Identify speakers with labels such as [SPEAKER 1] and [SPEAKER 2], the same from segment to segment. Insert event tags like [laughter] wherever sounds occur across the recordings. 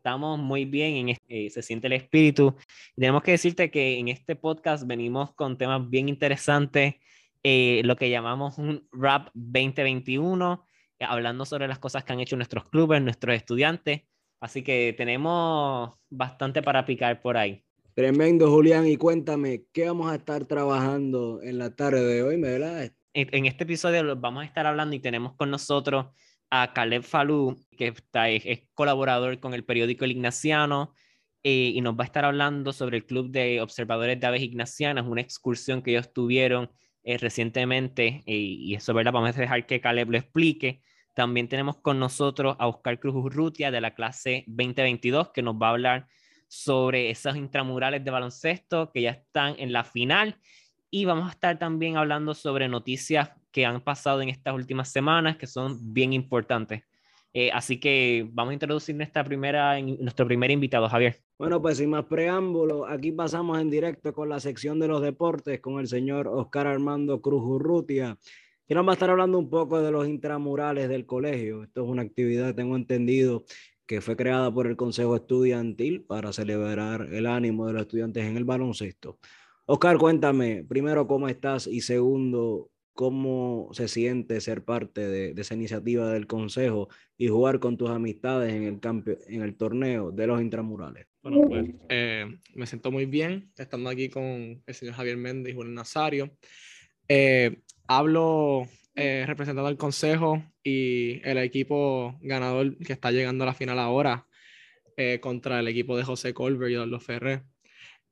[SPEAKER 1] estamos muy bien, en eh, se siente el espíritu. Tenemos que decirte que en este podcast venimos con temas bien interesantes, eh, lo que llamamos un Rap 2021, eh, hablando sobre las cosas que han hecho nuestros clubes, nuestros estudiantes. Así que tenemos bastante para picar por ahí.
[SPEAKER 2] Tremendo, Julián. Y cuéntame, ¿qué vamos a estar trabajando en la tarde de hoy, verdad?
[SPEAKER 1] En, este episodio vamos a estar hablando y tenemos con nosotros a Caleb Falú, que está, es, colaborador con el periódico El Ignaciano, eh, y nos va a estar hablando sobre el Club de Observadores de Aves Ignacianas, una excursión que ellos tuvieron eh, recientemente, eh, y eso, ¿verdad? Vamos a dejar que Caleb lo explique. También tenemos con nosotros a Oscar Cruz Urrutia de la clase 2022, que nos va a hablar sobre esos intramurales de baloncesto que ya están en la final. Y vamos a estar también hablando sobre noticias que han pasado en estas últimas semanas que son bien importantes. Eh, así que vamos a introducir nuestra primera, nuestro primer invitado, Javier.
[SPEAKER 2] Bueno, pues sin más preámbulo, aquí pasamos en directo con la sección de los deportes con el señor Oscar Armando Cruz Urrutia, que nos va a estar hablando un poco de los intramurales del colegio. Esto es una actividad, tengo entendido, que fue creada por el Consejo Estudiantil para celebrar el ánimo de los estudiantes en el baloncesto. Oscar, cuéntame, primero, ¿cómo estás? Y segundo, ¿cómo se siente ser parte de, esa iniciativa del Consejo y jugar con tus amistades en el, en el torneo de los intramurales?
[SPEAKER 3] Bueno, pues eh, me siento muy bien estando aquí con el señor Javier Méndez y Juan Nazario. Eh, hablo eh, representando al consejo y el equipo ganador que está llegando a la final ahora eh, contra el equipo de José Colbert y Orlo Ferrer.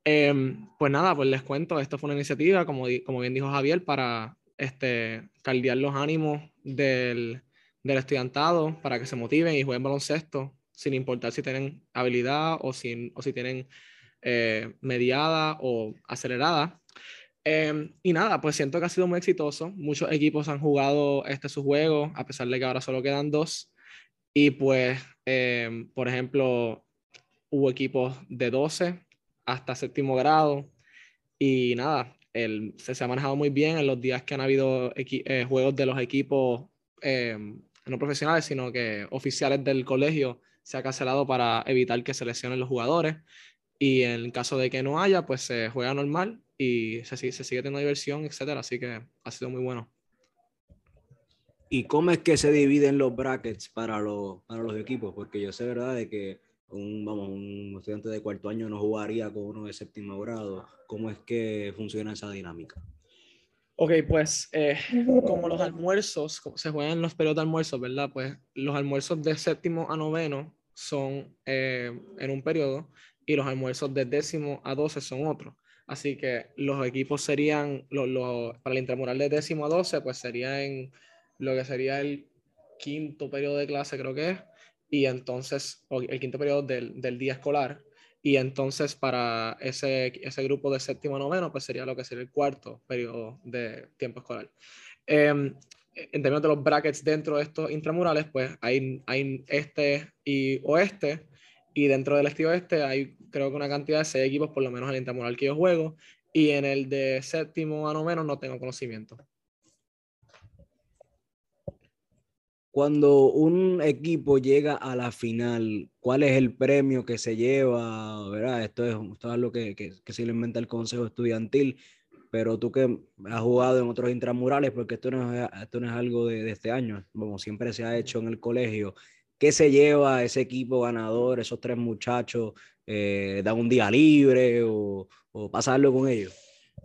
[SPEAKER 3] Em, pues nada, pues les cuento, esto fue una iniciativa, como, como bien dijo Javier, para este, caldear los ánimos del, del estudiantado, para que se motiven y jueguen baloncesto, sin importar si tienen habilidad o, sin, o si tienen eh, mediada o acelerada. Em, y nada, pues siento que ha sido muy exitoso. Muchos equipos han jugado este su juego, a pesar de que ahora solo quedan dos. Y pues, em, por ejemplo, hubo equipos de 12 hasta séptimo grado. Y nada, el, se, ha manejado muy bien en los días que han habido eh, juegos de los equipos em, no profesionales, sino que oficiales del colegio se ha cancelado para evitar que se lesionen los jugadores. Y en caso de que no haya, pues se juega normal y se, se sigue teniendo diversión, etcétera. Así que ha sido muy bueno.
[SPEAKER 2] ¿Y cómo es que se dividen los brackets para los, para los equipos? Porque yo sé, ¿verdad?, de que un, vamos, un estudiante de cuarto año no jugaría con uno de séptimo grado. ¿Cómo es que funciona esa dinámica?
[SPEAKER 3] Ok, pues eh, [laughs] como los almuerzos, se juegan los periodos de almuerzos, ¿verdad? Pues los almuerzos de séptimo a noveno son eh, en un periodo y los almuerzos de décimo a doce son otros. Así que los equipos serían, para el intramural de décimo a doce, pues sería en lo que sería el quinto periodo de clase, creo que es, y entonces, el quinto periodo del, del día escolar, y entonces para ese, ese grupo de séptimo a noveno, pues sería lo que sería el cuarto periodo de tiempo escolar. Em, en términos de los brackets dentro de estos intramurales, pues hay, hay este y oeste, y dentro del este hay creo que una cantidad de seis equipos, por lo menos en el intramural que yo juego, y en el de séptimo a noveno no tengo conocimiento.
[SPEAKER 2] Cuando un equipo llega a la final, ¿cuál es el premio que se lleva? ¿verdad? Esto, es, esto algo que, que, se lo inventa el Consejo Estudiantil, pero tú que has jugado en otros intramurales, porque esto no es, esto no es algo de, de este año, como siempre se ha hecho en el colegio, ¿qué se lleva ese equipo ganador, esos tres muchachos? Eh, ¿Dan un día libre o, o pasarlo con ellos?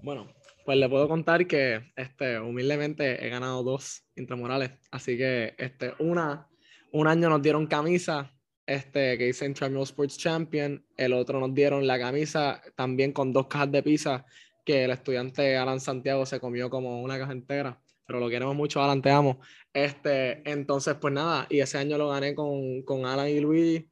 [SPEAKER 3] Bueno, pues le puedo contar que este, humildemente he ganado dos intramurales. Así que este, una, un año nos dieron camisa este, que dice Intramural Sports Champion. El otro nos dieron la camisa también con dos cajas de pizza que el estudiante Alan Santiago se comió como una caja entera. Pero lo queremos mucho, Alan, te amo. Este, entonces, pues nada, y ese año lo gané con, con Alan y Luis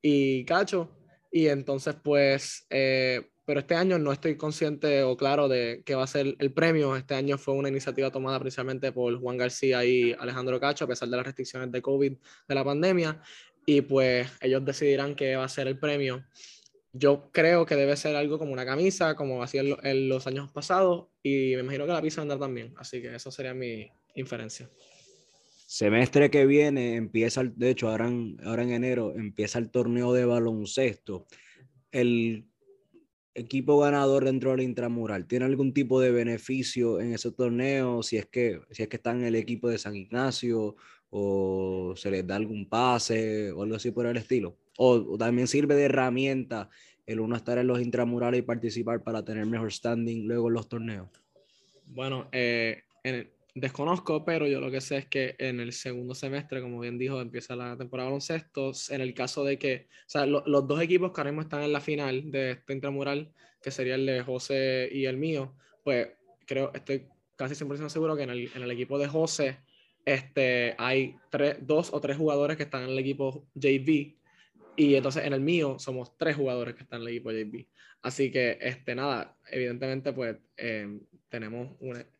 [SPEAKER 3] y Cacho. Y entonces, pues, eh, pero este año no estoy consciente o claro de qué va a ser el premio. Este año fue una iniciativa tomada principalmente por Juan García y Alejandro Cacho, a pesar de las restricciones de COVID de la pandemia, y pues ellos decidirán qué va a ser el premio. Yo creo que debe ser algo como una camisa, como hacía en, los años pasados, y me imagino que la pizza andar también, así que eso sería mi inferencia.
[SPEAKER 2] semestre que viene empieza, de hecho, ahora en, ahora en enero empieza el torneo de baloncesto. El equipo ganador dentro del intramural, ¿tiene algún tipo de beneficio en ese torneo? Si es que, si es que está en el equipo de San Ignacio o se les da algún pase o algo así por el estilo. O, también sirve de herramienta el uno estar en los intramurales y participar para tener mejor standing luego en los torneos.
[SPEAKER 3] Bueno, eh, desconozco, pero yo lo que sé es que en el segundo semestre, como bien dijo, empieza la temporada baloncesto. En el caso de que, o sea, los dos equipos que ahora mismo están en la final de este intramural, que sería el de José y el mío, pues creo, estoy casi 100% seguro que en el, en el, equipo de José este, hay tres, dos o tres jugadores que están en el equipo JV. Y entonces en el mío somos tres jugadores que están en el equipo JV. Así que, este, nada, evidentemente, pues eh, tenemos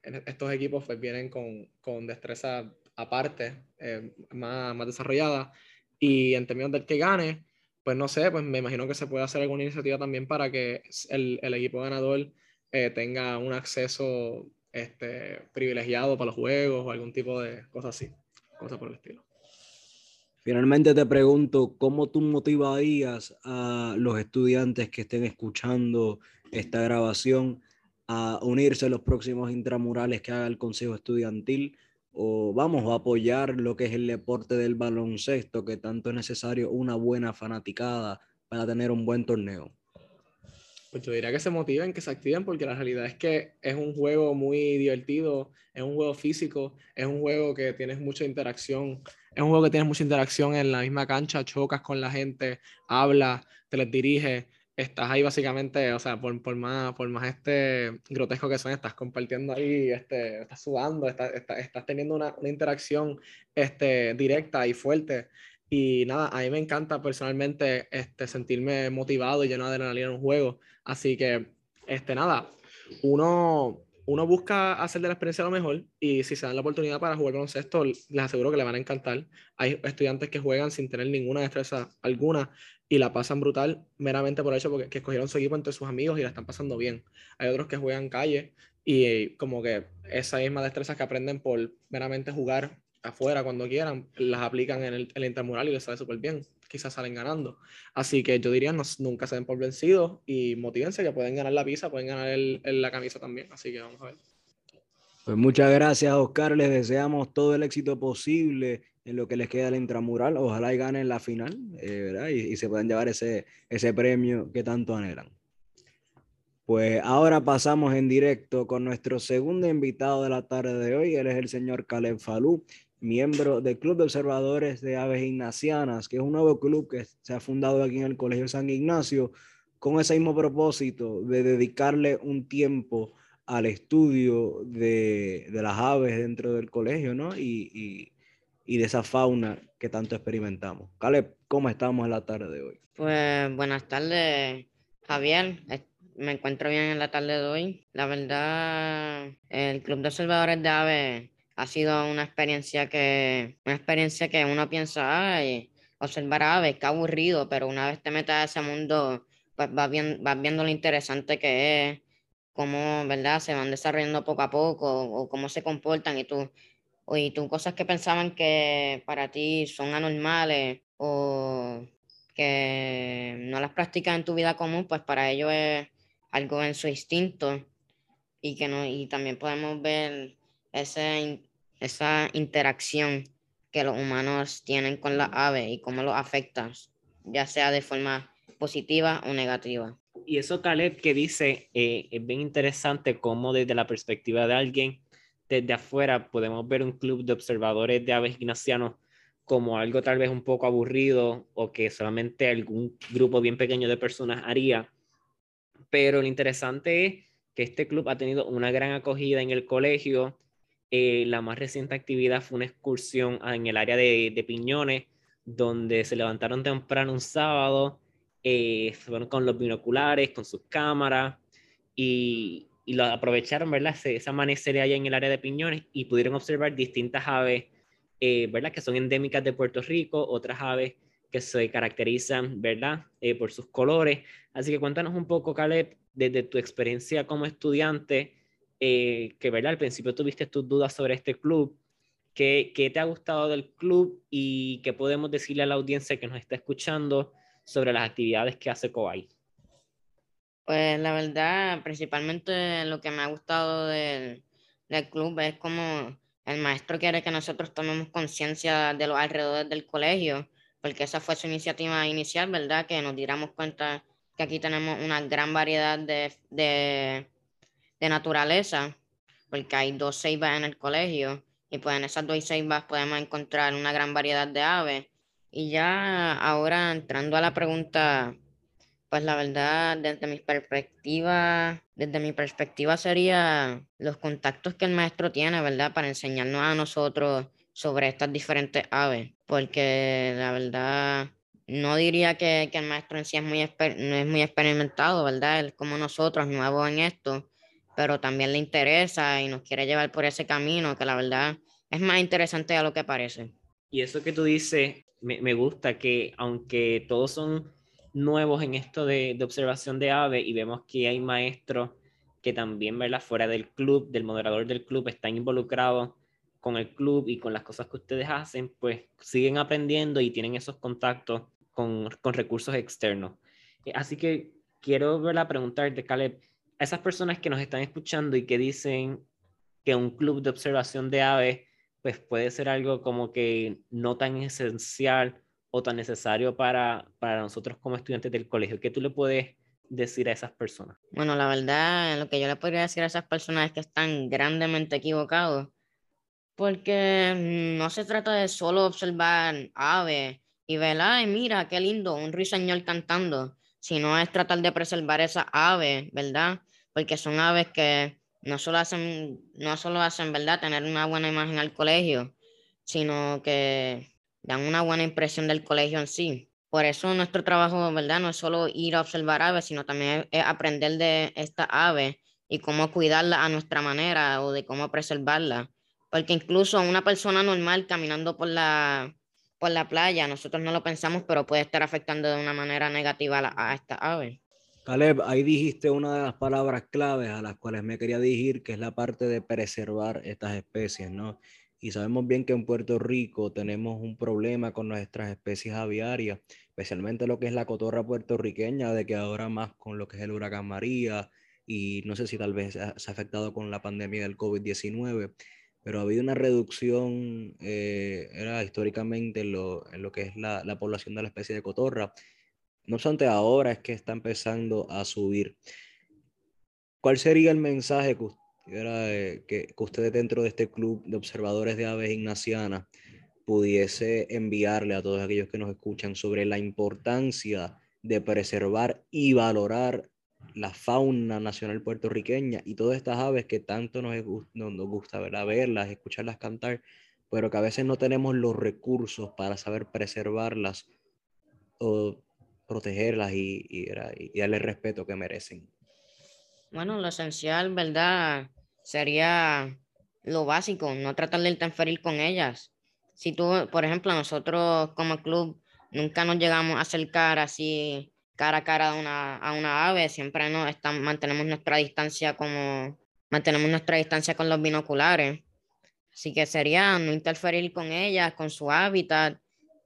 [SPEAKER 3] estos equipos pues vienen con, con destreza aparte, eh, más, más desarrollada. Y en términos del que gane, pues no sé, pues me imagino que se puede hacer alguna iniciativa también para que el, el equipo ganador eh, tenga un acceso este, privilegiado para los juegos o algún tipo de cosas así, cosas por el estilo.
[SPEAKER 2] Finalmente te pregunto, ¿cómo tú motivarías a los estudiantes que estén escuchando esta grabación a unirse a los próximos intramurales que haga el Consejo Estudiantil? ¿O vamos a apoyar lo que es el deporte del baloncesto, que tanto es necesario una buena fanaticada para tener un buen torneo?
[SPEAKER 3] Pues yo diría que se motiven, que se activen, porque la realidad es que es un juego muy divertido, es un juego físico, es un juego que tienes mucha interacción es un juego que tienes mucha interacción en la misma cancha, chocas con la gente, hablas, te les diriges, estás ahí básicamente, o sea, por, por, más, por más este grotesco que son, estás compartiendo ahí, este, estás sudando, estás, estás, teniendo una, una, interacción este, directa y fuerte. Y nada, a mí me encanta personalmente este, sentirme motivado y lleno de adrenalina en un juego. Así que, este, nada, uno uno busca hacer de la experiencia lo mejor y si se dan la oportunidad para jugar baloncesto, les aseguro que le van a encantar. Hay estudiantes que juegan sin tener ninguna destreza alguna y la pasan brutal meramente por el hecho porque que escogieron su equipo entre sus amigos y la están pasando bien. Hay otros que juegan calle y como que esa misma destreza que aprenden por meramente jugar afuera cuando quieran, las aplican en el, en el intramural y les sale súper bien quizás salen ganando. Así que yo diría, no, nunca se den por vencidos y motívense que pueden ganar la pizza, pueden ganar el, la camisa también. Así que vamos a ver.
[SPEAKER 2] Pues muchas gracias, Oscar. Les deseamos todo el éxito posible en lo que les queda el intramural. Ojalá y ganen la final eh, y, y, se puedan llevar ese, ese premio que tanto anhelan. Pues ahora pasamos en directo con nuestro segundo invitado de la tarde de hoy. Él es el señor Caleb Falú, miembro del Club de Observadores de Aves Ignacianas, que es un nuevo club que se ha fundado aquí en el Colegio San Ignacio con ese mismo propósito de dedicarle un tiempo al estudio de, de las aves dentro del colegio, ¿no? Y, y, y, de esa fauna que tanto experimentamos. Caleb, ¿cómo estamos en la tarde de hoy?
[SPEAKER 4] Pues buenas tardes, Javier. Me encuentro bien en la tarde de hoy. La verdad, el Club de Observadores de Aves ha sido una experiencia que, una experiencia que uno piensa, ay, observar aves, qué aburrido, pero una vez te metes a ese mundo, pues vas, vas viendo lo interesante que es, cómo, ¿verdad? Se van desarrollando poco a poco, o cómo se comportan, y tú, y tú cosas que pensaban que para ti son anormales, o que no las practicas en tu vida común, pues para ellos es algo en su instinto, y que no, y también podemos ver ese, esa interacción que los humanos tienen con la ave y cómo lo afecta, ya sea de forma positiva o negativa.
[SPEAKER 1] Y eso, Caleb, que dice, eh, es bien interesante cómo desde la perspectiva de alguien desde afuera podemos ver un club de observadores de aves ignacianos como algo tal vez un poco aburrido o que solamente algún grupo bien pequeño de personas haría. Pero lo interesante es que este club ha tenido una gran acogida en el colegio, eh, la más reciente actividad fue una excursión en el área de, Piñones, donde se levantaron temprano un sábado, eh, fueron con los binoculares, con sus cámaras, y, y lo aprovecharon, ¿verdad? Ese, amanecer allá en el área de Piñones y pudieron observar distintas aves, eh, ¿verdad? Que son endémicas de Puerto Rico, otras aves que se caracterizan, ¿verdad? por sus colores. Así que cuéntanos un poco, Caleb, desde tu experiencia como estudiante, eh, que ¿verdad? al principio tuviste tus dudas sobre este club, ¿qué, ¿qué, te ha gustado del club y qué podemos decirle a la audiencia que nos está escuchando sobre las actividades que hace Coay?
[SPEAKER 4] Pues la verdad, principalmente lo que me ha gustado del, del club es como el maestro quiere que nosotros tomemos conciencia de los alrededores del colegio, porque esa fue su iniciativa inicial, ¿verdad? Que nos diéramos cuenta que aquí tenemos una gran variedad de, de naturaleza, porque hay dos ceibas en el colegio, y pues en esas dos ceibas podemos encontrar una gran variedad de aves. Y ya ahora entrando a la pregunta pues la verdad, desde mi perspectiva, desde mi perspectiva sería los contactos que el maestro tiene, ¿verdad? Para enseñarnos a nosotros sobre estas diferentes aves, porque la verdad no diría que, que el maestro en sí es muy, no es muy experimentado, ¿verdad? Él como nosotros, nuevo en esto, pero también le interesa y nos quiere llevar por ese camino, que la verdad es más interesante de lo que parece.
[SPEAKER 1] Y eso que tú dices, me, me gusta que aunque todos son nuevos en esto de, de observación de aves y vemos que hay maestros que también, ¿verdad? Fuera del club, del moderador del club, están involucrados con el club y con las cosas que ustedes hacen, pues siguen aprendiendo y tienen esos contactos con, con recursos externos. Eh, así que quiero ¿verdad? preguntarte, Caleb, a esas personas que nos están escuchando y que dicen que un club de observación de aves pues puede ser algo como que no tan esencial o tan necesario para, para nosotros como estudiantes del colegio? ¿Qué tú le puedes decir a esas personas?
[SPEAKER 4] Bueno, la verdad, lo que yo le podría decir a esas personas es que están grandemente equivocados, porque no se trata de solo observar aves y ver, ay, mira, qué lindo, un ruiseñor cantando, sino es tratar de preservar esas aves, ¿verdad? Porque son aves que no solo hacen, no solo hacen, ¿verdad?, tener una buena imagen al colegio, sino que dan una buena impresión del colegio en sí. Por eso nuestro trabajo, ¿verdad? No es solo ir a observar aves, sino también aprender de esta ave y cómo cuidarla a nuestra manera o de cómo preservarla. Porque incluso una persona normal caminando por la, por la playa, nosotros no lo pensamos, pero puede estar afectando de una manera negativa a, a esta ave.
[SPEAKER 2] Caleb, ahí dijiste una de las palabras claves a las cuales me quería dirigir, que es la parte de preservar estas especies, ¿no? Y sabemos bien que en Puerto Rico tenemos un problema con nuestras especies aviarias, especialmente lo que es la cotorra puertorriqueña, de que ahora más con lo que es el huracán María, y no sé si tal vez se ha afectado con la pandemia del COVID-19, pero ha habido una reducción, eh, era históricamente en lo, lo, que es la, la población de la especie de cotorra. No obstante, ahora es que está empezando a subir. ¿Cuál sería el mensaje que era que, ustedes dentro de este club de observadores de aves ignacianas pudiese enviarle a todos aquellos que nos escuchan sobre la importancia de preservar y valorar la fauna nacional puertorriqueña y todas estas aves que tanto nos, nos gusta verlas, escucharlas cantar, pero que a veces no tenemos los recursos para saber preservarlas o protegerlas y, y, y darle el respeto que merecen.
[SPEAKER 4] Bueno, lo esencial, ¿verdad? Sería lo básico, no tratar de interferir con ellas. Si tú, por ejemplo, nosotros como club nunca nos llegamos a acercar así cara a cara a una, a una ave, siempre no están, mantenemos nuestra distancia como mantenemos nuestra distancia con los binoculares. Así que sería no interferir con ellas, con su hábitat,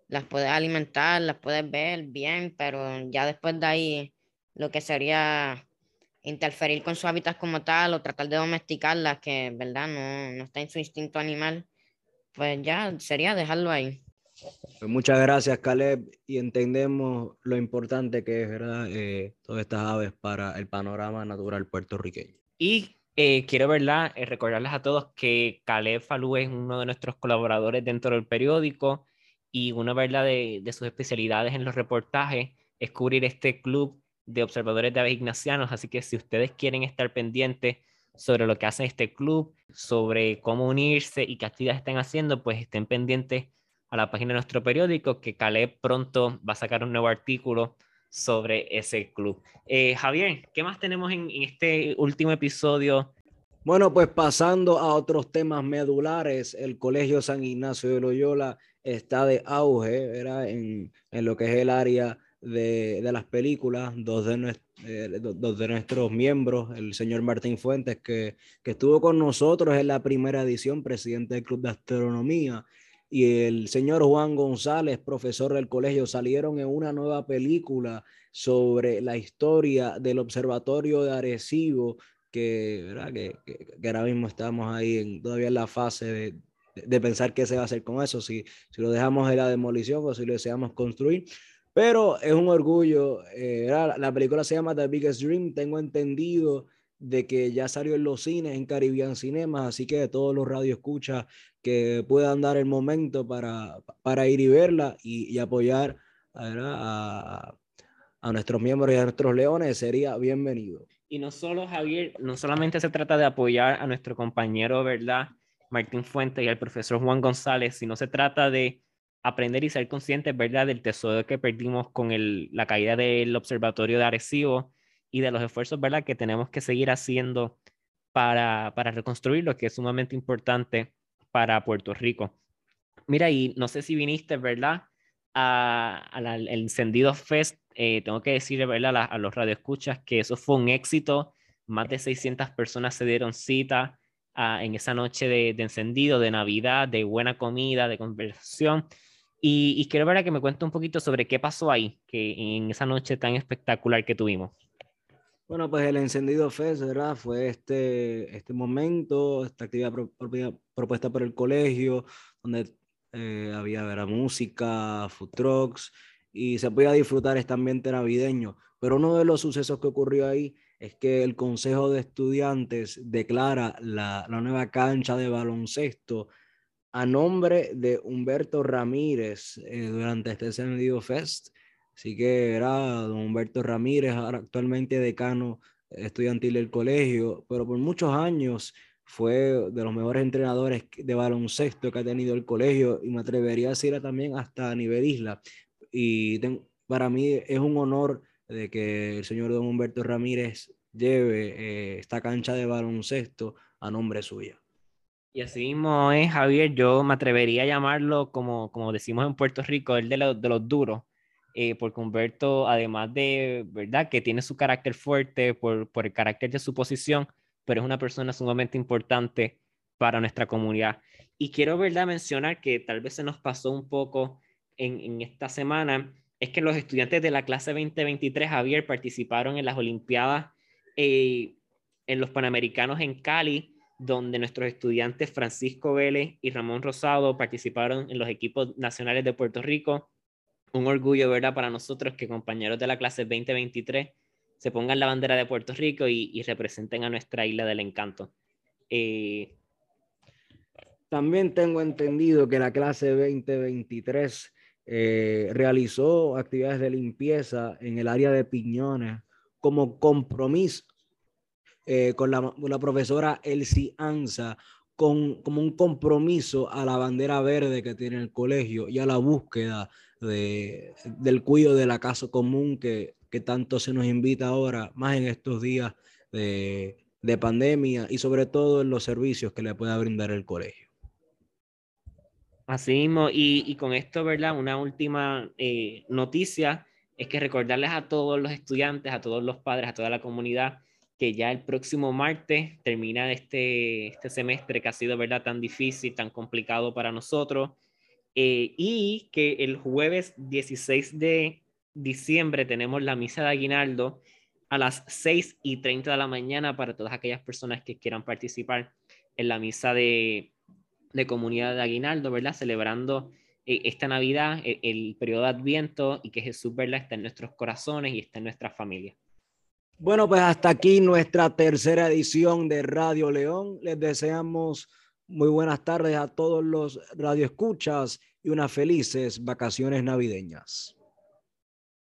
[SPEAKER 4] las puedes alimentar, las puedes ver bien, pero ya después de ahí lo que sería interferir con su hábitat como tal o tratar de domesticarla, que verdad no, no está en su instinto animal, pues ya sería dejarlo ahí.
[SPEAKER 2] Pues muchas gracias, Caleb, y entendemos lo importante que es ¿verdad? Eh, todas estas aves para el panorama natural puertorriqueño.
[SPEAKER 1] Y eh, quiero ¿verdad? Eh, recordarles a todos que Caleb Falú es uno de nuestros colaboradores dentro del periódico y una ¿verdad? De, de sus especialidades en los reportajes es cubrir este club de observadores de aves ignacianos, así que si ustedes quieren estar pendientes sobre lo que hace este club, sobre cómo unirse y qué actividades están haciendo, pues estén pendientes a la página de nuestro periódico, que Caleb pronto va a sacar un nuevo artículo sobre ese club. Eh, Javier, ¿qué más tenemos en, en, este último episodio?
[SPEAKER 2] Bueno, pues pasando a otros temas medulares, el Colegio San Ignacio de Loyola está de auge, ¿verdad? En, en lo que es el área de, de las películas, dos de, eh, dos de nuestros miembros, el señor Martín Fuentes, que, que estuvo con nosotros en la primera edición, presidente del Club de Astronomía, y el señor Juan González, profesor del colegio, salieron en una nueva película sobre la historia del Observatorio de Arecibo, que, ¿verdad? que, que, ahora mismo estamos ahí en, todavía en la fase de, de, pensar qué se va a hacer con eso, si, si lo dejamos en la demolición o si lo deseamos construir. Pero es un orgullo. Eh, la película se llama The Biggest Dream. Tengo entendido de que ya salió en los cines, en Caribbean Cinemas, así que todos los radioescuchas que puedan dar el momento para, para ir y verla y, apoyar a, a, nuestros miembros y a nuestros leones sería bienvenido.
[SPEAKER 1] Y no solo, Javier, no solamente se trata de apoyar a nuestro compañero, ¿verdad? Martín Fuente y al profesor Juan González, sino se trata de aprender y ser conscientes, ¿verdad?, del tesoro que perdimos con el, la caída del observatorio de Arecibo y de los esfuerzos, ¿verdad?, que tenemos que seguir haciendo para, para reconstruirlo, que es sumamente importante para Puerto Rico. Mira, y no sé si viniste, ¿verdad?, al Encendido Fest. Eh, tengo que decirle, ¿verdad?, a, a los radioescuchas que eso fue un éxito. Más de 600 personas se dieron cita ah, en esa noche de, de, encendido, de Navidad, de buena comida, de conversación. Y, quiero ver a que me cuente un poquito sobre qué pasó ahí, que en esa noche tan espectacular que tuvimos.
[SPEAKER 2] Bueno, pues el encendido Fest, ¿verdad? Fue este, este momento, esta actividad propuesta por el colegio, donde eh, había música, food trucks, y se podía disfrutar este ambiente navideño. Pero uno de los sucesos que ocurrió ahí es que el Consejo de Estudiantes declara la, la nueva cancha de baloncesto a nombre de Humberto Ramírez eh, durante este encendido Fest. Así que era Humberto Ramírez, actualmente decano estudiantil del colegio, pero por muchos años fue de los mejores entrenadores de baloncesto que ha tenido el colegio y me atrevería a decir también hasta a nivel isla. Y para mí es un honor de que el señor don Humberto Ramírez lleve eh, esta cancha de baloncesto a nombre suyo.
[SPEAKER 1] Y así mismo es, Javier, yo me atrevería a llamarlo, como, como decimos en Puerto Rico, el de, de los duros, eh, porque Humberto, además de, ¿verdad?, que tiene su carácter fuerte por, por el carácter de su posición, pero es una persona sumamente importante para nuestra comunidad. Y quiero, ¿verdad?, mencionar que tal vez se nos pasó un poco en, en esta semana, es que los estudiantes de la clase 2023, Javier, participaron en las Olimpiadas, eh, en los Panamericanos en Cali, donde nuestros estudiantes Francisco Vélez y Ramón Rosado participaron en los equipos nacionales de Puerto Rico un orgullo, ¿verdad? Para nosotros que compañeros de la clase 2023 se pongan la bandera de Puerto Rico y, representen a nuestra isla del encanto. Eh,
[SPEAKER 2] También tengo entendido que la clase 2023 eh, realizó actividades de limpieza en el área de Piñones como compromiso eh, con, la, la, profesora Elsie Anza, con, como un compromiso a la bandera verde que tiene el colegio y a la búsqueda de, del cuidado de la casa común que, que, tanto se nos invita ahora, más en estos días de, de pandemia y sobre todo en los servicios que le pueda brindar el colegio.
[SPEAKER 1] Así mismo, y, y con esto, ¿verdad? Una última eh, noticia es que recordarles a todos los estudiantes, a todos los padres, a toda la comunidad, que ya el próximo martes termina este, este semestre que ha sido, ¿verdad?, tan difícil, tan complicado para nosotros. Eh, y que el jueves 16 de diciembre tenemos la misa de aguinaldo a las 6 y 30 de la mañana para todas aquellas personas que quieran participar en la misa de, de comunidad de aguinaldo, ¿verdad? Celebrando eh, esta Navidad, el, el, periodo de Adviento y que Jesús, ¿verdad? Está en nuestros corazones y está en nuestra familia.
[SPEAKER 2] Bueno, pues hasta aquí nuestra tercera edición de Radio León. Les deseamos muy buenas tardes a todos los radioescuchas y unas felices vacaciones navideñas.